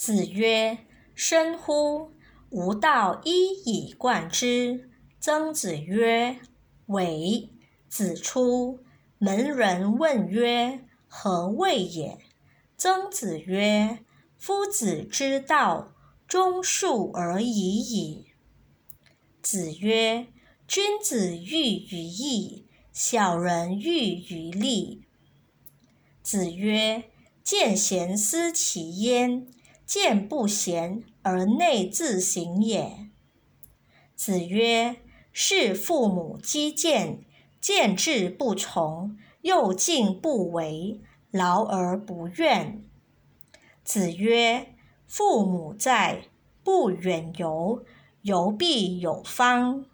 子曰：“深乎！吾道一以贯之。”曾子曰：“伪。”子出门，人问曰：“何谓也？”曾子曰：“夫子之道，忠恕而已矣。”子曰：“君子喻于义，小人喻于利。”子曰：“见贤思齐焉，见不贤而内自省也。”子曰：“是父母积谏，见志不从，又敬不为，劳而不怨。”子曰：“父母在，不远游，游必有方。”